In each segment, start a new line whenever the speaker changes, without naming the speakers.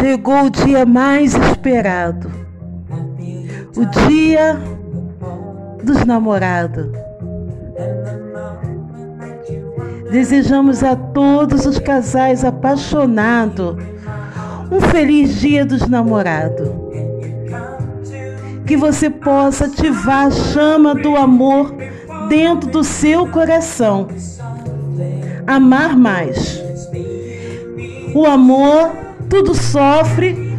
Chegou o dia mais esperado. O dia dos namorados. Desejamos a todos os casais apaixonados um feliz dia dos namorados. Que você possa ativar a chama do amor dentro do seu coração. Amar mais. O amor tudo sofre,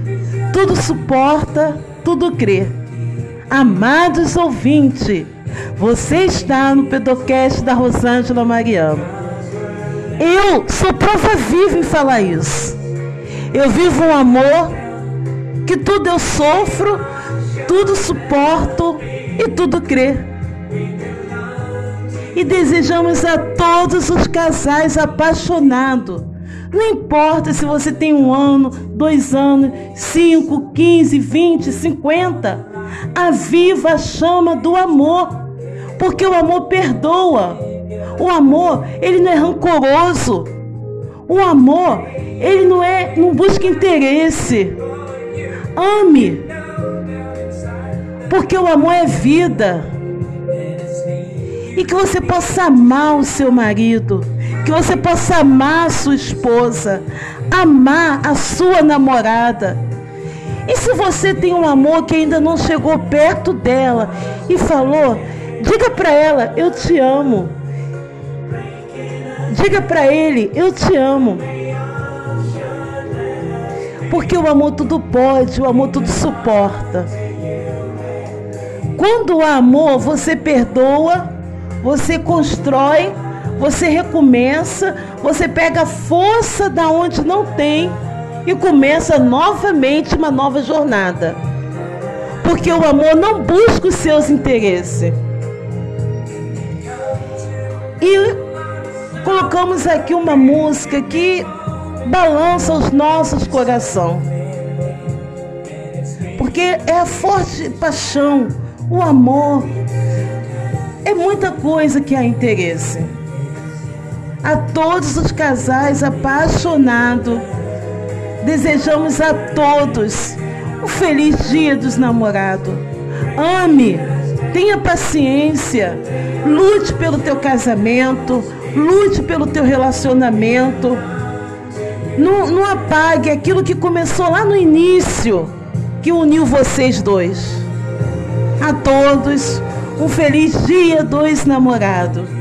tudo suporta, tudo crê. Amados ouvintes, você está no Pedocast da Rosângela Mariano. Eu sou prova viva em falar isso. Eu vivo um amor que tudo eu sofro, tudo suporto e tudo crê. E desejamos a todos os casais apaixonados não importa se você tem um ano, dois anos, cinco, quinze, vinte, cinquenta. Aviva a chama do amor, porque o amor perdoa. O amor, ele não é rancoroso. O amor, ele não é, não busca interesse. Ame, porque o amor é vida. E que você possa amar o seu marido que você possa amar a sua esposa, amar a sua namorada. E se você tem um amor que ainda não chegou perto dela e falou, diga para ela: Eu te amo. Diga para ele: Eu te amo. Porque o amor tudo pode, o amor tudo suporta. Quando há amor, você perdoa, você constrói você recomeça, você pega força da onde não tem e começa novamente uma nova jornada. Porque o amor não busca os seus interesses. E colocamos aqui uma música que balança os nossos corações. Porque é a forte paixão, o amor, é muita coisa que há interesse a todos os casais apaixonados. Desejamos a todos um feliz dia dos namorados. Ame, tenha paciência, lute pelo teu casamento, lute pelo teu relacionamento. Não, não apague aquilo que começou lá no início, que uniu vocês dois. A todos, um feliz dia dos namorados.